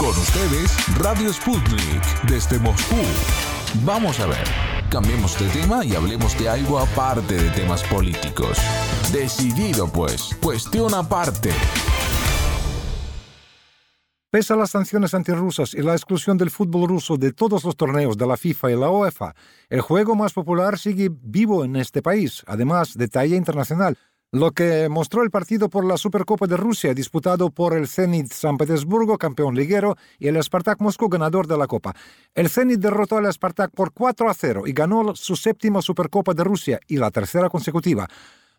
Con ustedes, Radio Sputnik, desde Moscú. Vamos a ver, cambiemos de tema y hablemos de algo aparte de temas políticos. Decidido pues, cuestión aparte. Pese a las sanciones antirrusas y la exclusión del fútbol ruso de todos los torneos de la FIFA y la UEFA, el juego más popular sigue vivo en este país, además de talla internacional, lo que mostró el partido por la Supercopa de Rusia disputado por el Zenit San Petersburgo, campeón liguero, y el Spartak Moscú, ganador de la Copa. El Zenit derrotó al Spartak por 4 a 0 y ganó su séptima Supercopa de Rusia y la tercera consecutiva.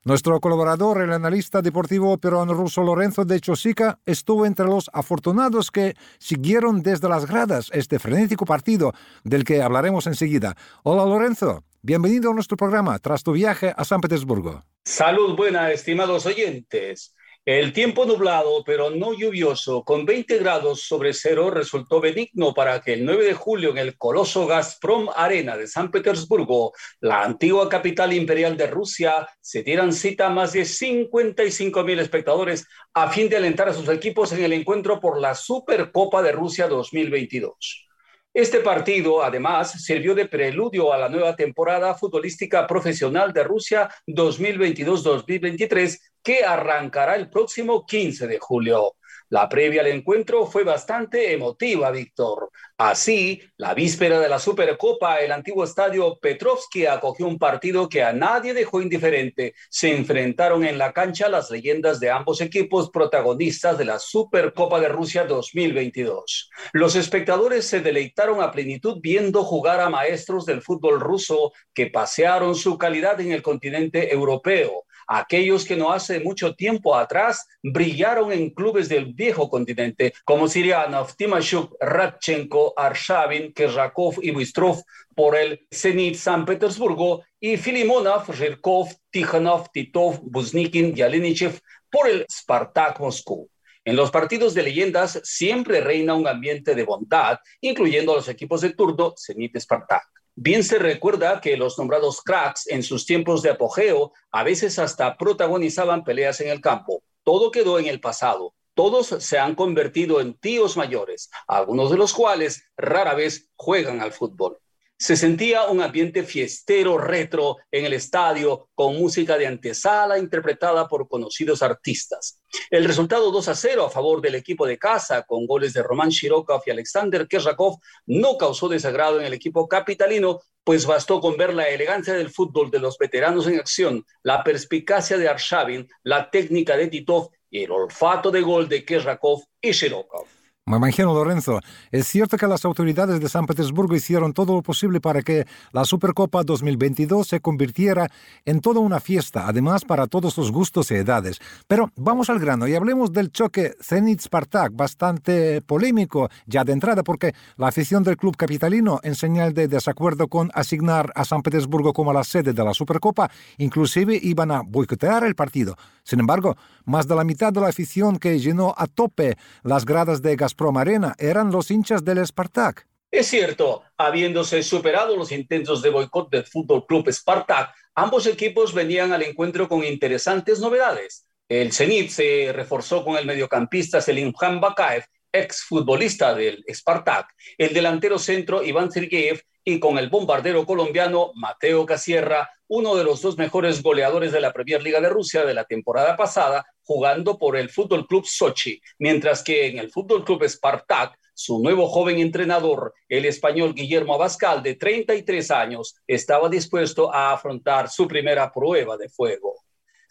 Nuestro colaborador, el analista deportivo peruano ruso Lorenzo de Chosica, estuvo entre los afortunados que siguieron desde las gradas este frenético partido del que hablaremos enseguida. Hola Lorenzo, bienvenido a nuestro programa tras tu viaje a San Petersburgo. Salud buena, estimados oyentes. El tiempo nublado, pero no lluvioso, con 20 grados sobre cero, resultó benigno para que el 9 de julio en el coloso Gazprom Arena de San Petersburgo, la antigua capital imperial de Rusia, se dieran cita a más de 55 mil espectadores a fin de alentar a sus equipos en el encuentro por la Supercopa de Rusia 2022. Este partido, además, sirvió de preludio a la nueva temporada futbolística profesional de Rusia 2022-2023, que arrancará el próximo 15 de julio. La previa al encuentro fue bastante emotiva, Víctor. Así, la víspera de la Supercopa, el antiguo estadio Petrovsky acogió un partido que a nadie dejó indiferente. Se enfrentaron en la cancha las leyendas de ambos equipos protagonistas de la Supercopa de Rusia 2022. Los espectadores se deleitaron a plenitud viendo jugar a maestros del fútbol ruso que pasearon su calidad en el continente europeo aquellos que no hace mucho tiempo atrás brillaron en clubes del viejo continente, como Sirianov, Timashuk, Radchenko, Arshavin, Kerzhakov y Bistrov por el Zenit San Petersburgo y Filimonov, Zhirkov, Tikhanov, Titov, Buznikin, Yalinichev por el Spartak Moscú. En los partidos de leyendas siempre reina un ambiente de bondad, incluyendo a los equipos de turno Zenit Spartak. Bien se recuerda que los nombrados cracks en sus tiempos de apogeo a veces hasta protagonizaban peleas en el campo. Todo quedó en el pasado. Todos se han convertido en tíos mayores, algunos de los cuales rara vez juegan al fútbol. Se sentía un ambiente fiestero retro en el estadio con música de antesala interpretada por conocidos artistas. El resultado 2 a 0 a favor del equipo de casa con goles de Román Shirokov y Alexander Kerzhakov no causó desagrado en el equipo capitalino, pues bastó con ver la elegancia del fútbol de los veteranos en acción, la perspicacia de Arshavin, la técnica de Titov y el olfato de gol de Kerzhakov y Shirokov. Me imagino, Lorenzo, es cierto que las autoridades de San Petersburgo hicieron todo lo posible para que la Supercopa 2022 se convirtiera en toda una fiesta, además para todos los gustos y edades. Pero vamos al grano y hablemos del choque Zenit-Spartak, bastante polémico ya de entrada, porque la afición del club capitalino, en señal de desacuerdo con asignar a San Petersburgo como la sede de la Supercopa, inclusive iban a boicotear el partido. Sin embargo, más de la mitad de la afición que llenó a tope las gradas de Gazprom Arena eran los hinchas del Spartak. Es cierto, habiéndose superado los intentos de boicot del Fútbol Club Spartak, ambos equipos venían al encuentro con interesantes novedades. El Zenit se reforzó con el mediocampista Selimjan Bakaev, exfutbolista del Spartak, el delantero centro Iván Sergeyev y con el bombardero colombiano Mateo Casierra, uno de los dos mejores goleadores de la Premier Liga de Rusia de la temporada pasada, jugando por el Fútbol Club Sochi, mientras que en el Fútbol Club Spartak, su nuevo joven entrenador, el español Guillermo Abascal, de 33 años, estaba dispuesto a afrontar su primera prueba de fuego.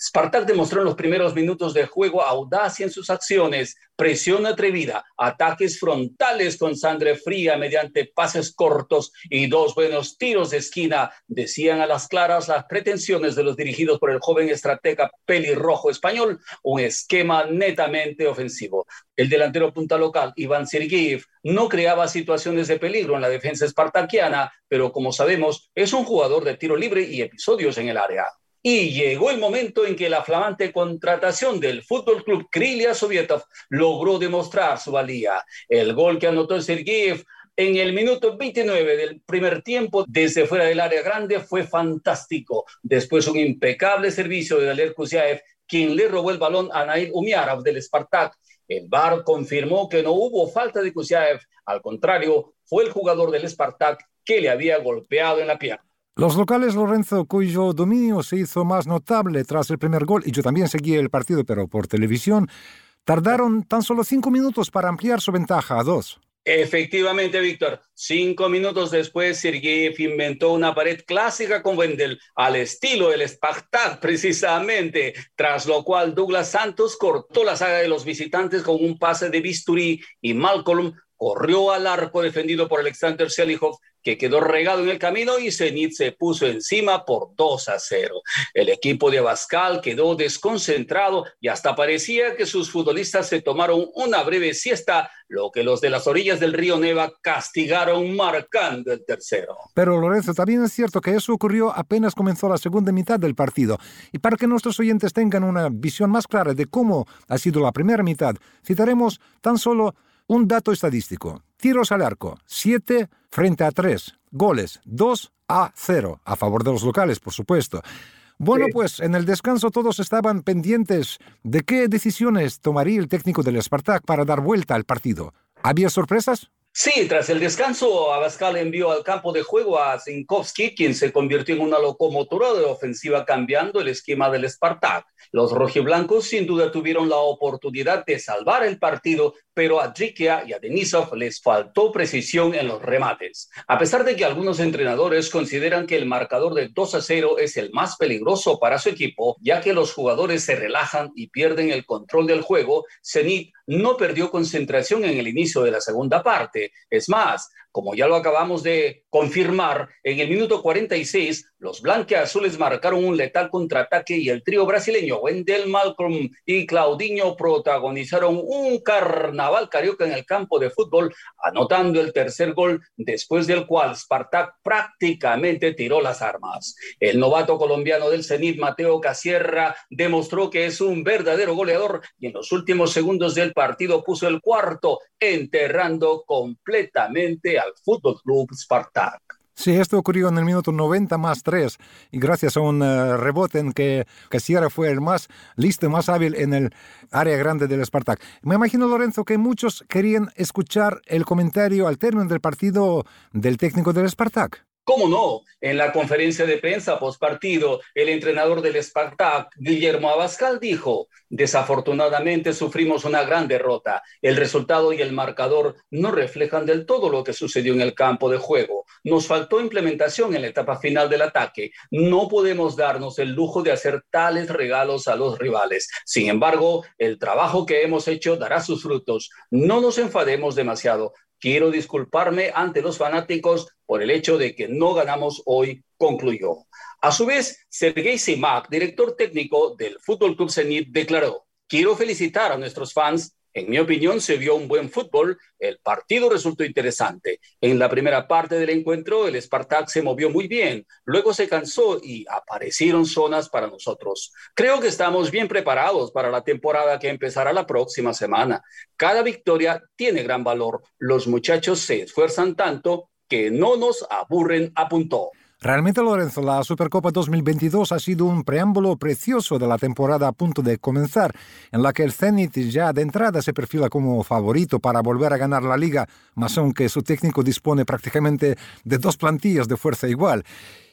Spartak demostró en los primeros minutos de juego audacia en sus acciones, presión atrevida, ataques frontales con sangre fría mediante pases cortos y dos buenos tiros de esquina, decían a las claras las pretensiones de los dirigidos por el joven estratega pelirrojo español, un esquema netamente ofensivo. El delantero punta local, Iván Sergeyev, no creaba situaciones de peligro en la defensa espartaquiana, pero como sabemos, es un jugador de tiro libre y episodios en el área. Y llegó el momento en que la flamante contratación del Fútbol Club Krylia Sovietov logró demostrar su valía. El gol que anotó Sergeyev en el minuto 29 del primer tiempo desde fuera del área grande fue fantástico. Después un impecable servicio de Daler Kuziaev, quien le robó el balón a Nail Umiarov del Spartak el VAR confirmó que no hubo falta de Kusiaev. Al contrario, fue el jugador del Spartak que le había golpeado en la pierna. Los locales Lorenzo, cuyo dominio se hizo más notable tras el primer gol, y yo también seguí el partido, pero por televisión, tardaron tan solo cinco minutos para ampliar su ventaja a dos. Efectivamente, Víctor. Cinco minutos después, Sergeyev inventó una pared clásica con Wendel, al estilo del Spartak, precisamente, tras lo cual Douglas Santos cortó la saga de los visitantes con un pase de bisturí y Malcolm corrió al arco defendido por Alexander Selihov que quedó regado en el camino y Zenit se puso encima por 2 a 0. El equipo de Abascal quedó desconcentrado y hasta parecía que sus futbolistas se tomaron una breve siesta, lo que los de las orillas del río Neva castigaron marcando el tercero. Pero Lorenzo, también es cierto que eso ocurrió apenas comenzó la segunda mitad del partido. Y para que nuestros oyentes tengan una visión más clara de cómo ha sido la primera mitad, citaremos tan solo un dato estadístico. Tiros al arco, 7 frente a 3. Goles, 2 a 0. A favor de los locales, por supuesto. Bueno, pues en el descanso todos estaban pendientes de qué decisiones tomaría el técnico del Spartak para dar vuelta al partido. ¿Había sorpresas? Sí, tras el descanso, Abascal envió al campo de juego a Zinkowski, quien se convirtió en una locomotora de ofensiva cambiando el esquema del Spartak. Los rojiblancos sin duda tuvieron la oportunidad de salvar el partido, pero a Drikia y a Denisov les faltó precisión en los remates. A pesar de que algunos entrenadores consideran que el marcador de 2 a 0 es el más peligroso para su equipo, ya que los jugadores se relajan y pierden el control del juego, Zenit no perdió concentración en el inicio de la segunda parte. Es más, como ya lo acabamos de confirmar, en el minuto 46 los blanqueazules marcaron un letal contraataque y el trío brasileño Wendell Malcolm y Claudinho protagonizaron un carnaval carioca en el campo de fútbol, anotando el tercer gol, después del cual Spartak prácticamente tiró las armas. El novato colombiano del Zenit, Mateo Casierra, demostró que es un verdadero goleador y en los últimos segundos del partido puso el cuarto, enterrando completamente Fútbol Club Spartak. Sí, esto ocurrió en el minuto 90 más 3 y gracias a un eh, rebote en que Casiera fue el más listo, más hábil en el área grande del Spartak. Me imagino, Lorenzo, que muchos querían escuchar el comentario al término del partido del técnico del Spartak. ¿Cómo no? En la conferencia de prensa post partido, el entrenador del Spartak, Guillermo Abascal, dijo: Desafortunadamente sufrimos una gran derrota. El resultado y el marcador no reflejan del todo lo que sucedió en el campo de juego. Nos faltó implementación en la etapa final del ataque. No podemos darnos el lujo de hacer tales regalos a los rivales. Sin embargo, el trabajo que hemos hecho dará sus frutos. No nos enfademos demasiado. Quiero disculparme ante los fanáticos por el hecho de que no ganamos hoy, concluyó. A su vez, Sergei Simak, director técnico del Fútbol Club Zenit, declaró: Quiero felicitar a nuestros fans en mi opinión, se vio un buen fútbol. El partido resultó interesante. En la primera parte del encuentro, el Spartak se movió muy bien. Luego se cansó y aparecieron zonas para nosotros. Creo que estamos bien preparados para la temporada que empezará la próxima semana. Cada victoria tiene gran valor. Los muchachos se esfuerzan tanto que no nos aburren, apuntó. Realmente, Lorenzo, la Supercopa 2022 ha sido un preámbulo precioso de la temporada a punto de comenzar, en la que el Zenit ya de entrada se perfila como favorito para volver a ganar la liga, más aunque su técnico dispone prácticamente de dos plantillas de fuerza igual.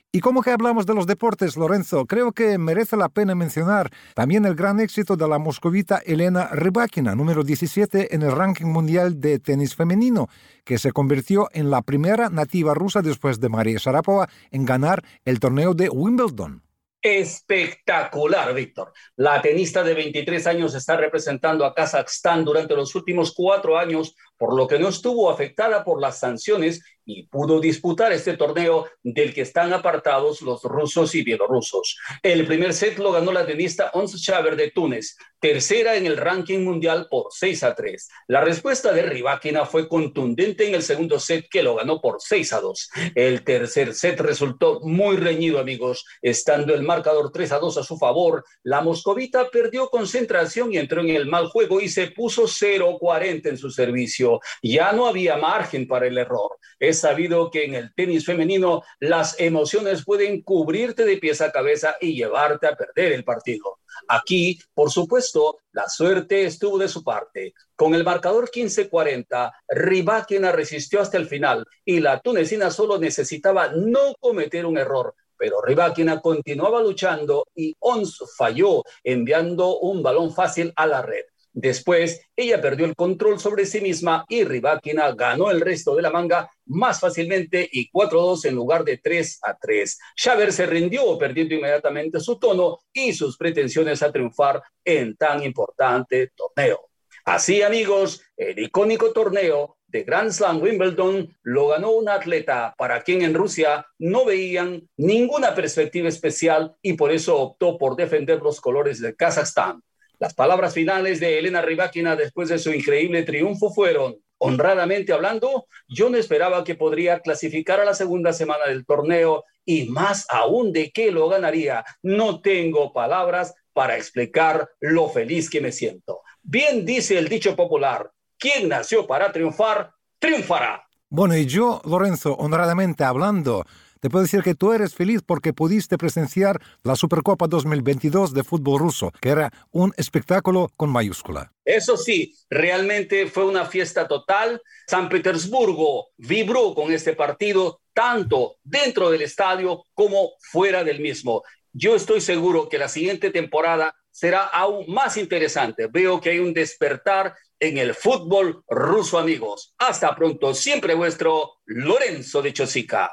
Y como que hablamos de los deportes, Lorenzo, creo que merece la pena mencionar también el gran éxito de la moscovita Elena Rybakina, número 17 en el ranking mundial de tenis femenino, que se convirtió en la primera nativa rusa después de María Sharapova en ganar el torneo de Wimbledon. Espectacular, Víctor. La tenista de 23 años está representando a Kazajstán durante los últimos cuatro años, por lo que no estuvo afectada por las sanciones y pudo disputar este torneo del que están apartados los rusos y bielorrusos. El primer set lo ganó la tenista Ons Chaver de Túnez, tercera en el ranking mundial por 6 a 3. La respuesta de Rybakina fue contundente en el segundo set que lo ganó por 6 a 2. El tercer set resultó muy reñido, amigos, estando el marcador 3 a 2 a su favor. La moscovita perdió concentración y entró en el mal juego y se puso 0-40 en su servicio ya no había margen para el error. Es sabido que en el tenis femenino las emociones pueden cubrirte de pies a cabeza y llevarte a perder el partido. Aquí, por supuesto, la suerte estuvo de su parte. Con el marcador 15-40, Rybakina resistió hasta el final y la tunecina solo necesitaba no cometer un error pero Rybakina continuaba luchando y Ons falló enviando un balón fácil a la red. Después, ella perdió el control sobre sí misma y Rybakina ganó el resto de la manga más fácilmente y 4-2 en lugar de 3-3. Xaver se rindió perdiendo inmediatamente su tono y sus pretensiones a triunfar en tan importante torneo. Así, amigos, el icónico torneo de Grand Slam Wimbledon lo ganó un atleta para quien en Rusia no veían ninguna perspectiva especial y por eso optó por defender los colores de Kazajstán. Las palabras finales de Elena Rybakina después de su increíble triunfo fueron, honradamente hablando, yo no esperaba que podría clasificar a la segunda semana del torneo y más aún de que lo ganaría. No tengo palabras para explicar lo feliz que me siento. Bien dice el dicho popular, quien nació para triunfar, triunfará. Bueno, y yo, Lorenzo, honradamente hablando, te puedo decir que tú eres feliz porque pudiste presenciar la Supercopa 2022 de fútbol ruso, que era un espectáculo con mayúscula. Eso sí, realmente fue una fiesta total. San Petersburgo vibró con este partido, tanto dentro del estadio como fuera del mismo. Yo estoy seguro que la siguiente temporada será aún más interesante. Veo que hay un despertar en el fútbol ruso, amigos. Hasta pronto, siempre vuestro Lorenzo de Chosica.